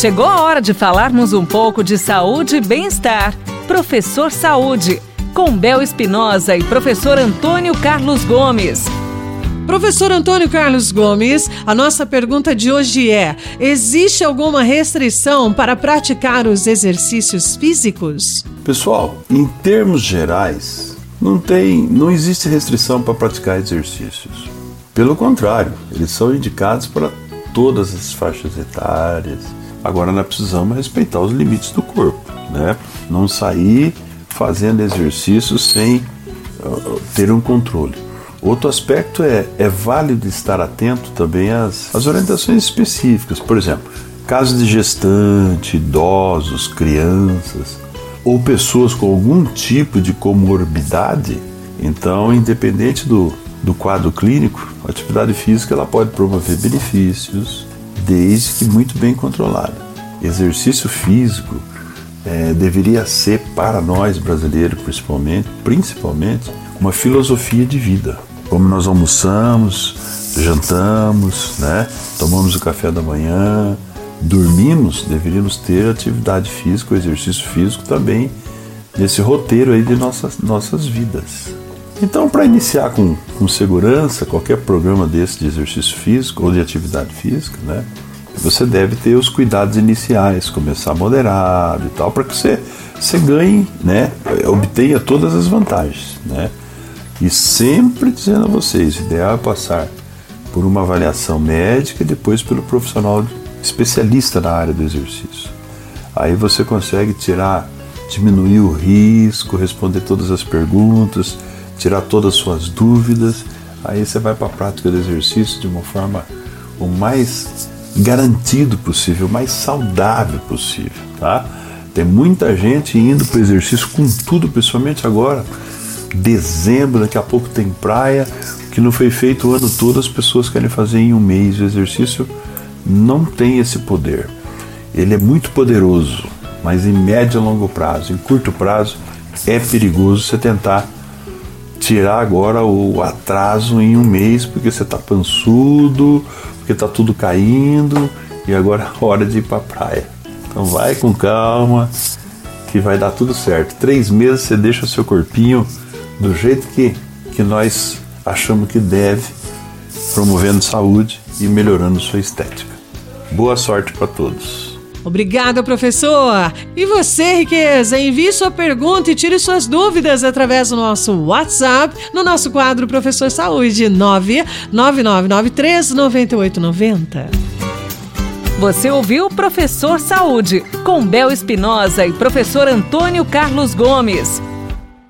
Chegou a hora de falarmos um pouco de saúde e bem-estar. Professor Saúde, com Bel Espinosa e professor Antônio Carlos Gomes. Professor Antônio Carlos Gomes, a nossa pergunta de hoje é: existe alguma restrição para praticar os exercícios físicos? Pessoal, em termos gerais, não tem, não existe restrição para praticar exercícios. Pelo contrário, eles são indicados para todas as faixas etárias. Agora nós precisamos respeitar os limites do corpo, né? Não sair fazendo exercícios sem uh, ter um controle. Outro aspecto é, é válido estar atento também às, às orientações específicas. Por exemplo, casos de gestante, idosos, crianças ou pessoas com algum tipo de comorbidade. Então, independente do, do quadro clínico, a atividade física ela pode promover benefícios, desde que muito bem controlada. Exercício físico é, deveria ser para nós brasileiros, principalmente, principalmente, uma filosofia de vida como nós almoçamos, jantamos, né? tomamos o café da manhã, dormimos, deveríamos ter atividade física, exercício físico também nesse roteiro aí de nossas, nossas vidas. Então, para iniciar com, com segurança qualquer programa desse de exercício físico ou de atividade física, né? Você deve ter os cuidados iniciais, começar moderado e tal, para que você, você ganhe, né? Obtenha todas as vantagens, né? E sempre dizendo a vocês, o ideal é passar por uma avaliação médica e depois pelo profissional especialista na área do exercício. Aí você consegue tirar, diminuir o risco, responder todas as perguntas, tirar todas as suas dúvidas. Aí você vai para a prática do exercício de uma forma o mais garantido possível, o mais saudável possível, tá? Tem muita gente indo para o exercício com tudo, principalmente agora dezembro, daqui a pouco tem praia, que não foi feito o ano todo, as pessoas querem fazer em um mês. O exercício não tem esse poder. Ele é muito poderoso, mas em médio e longo prazo, em curto prazo, é perigoso você tentar tirar agora o atraso em um mês, porque você está pançudo, porque está tudo caindo e agora é hora de ir para a praia. Então vai com calma, que vai dar tudo certo. Três meses você deixa o seu corpinho do jeito que, que nós achamos que deve, promovendo saúde e melhorando sua estética. Boa sorte para todos. Obrigada, professor! E você, Riqueza, envie sua pergunta e tire suas dúvidas através do nosso WhatsApp, no nosso quadro Professor Saúde, 99993 9890. Você ouviu Professor Saúde, com Bel Espinosa e professor Antônio Carlos Gomes.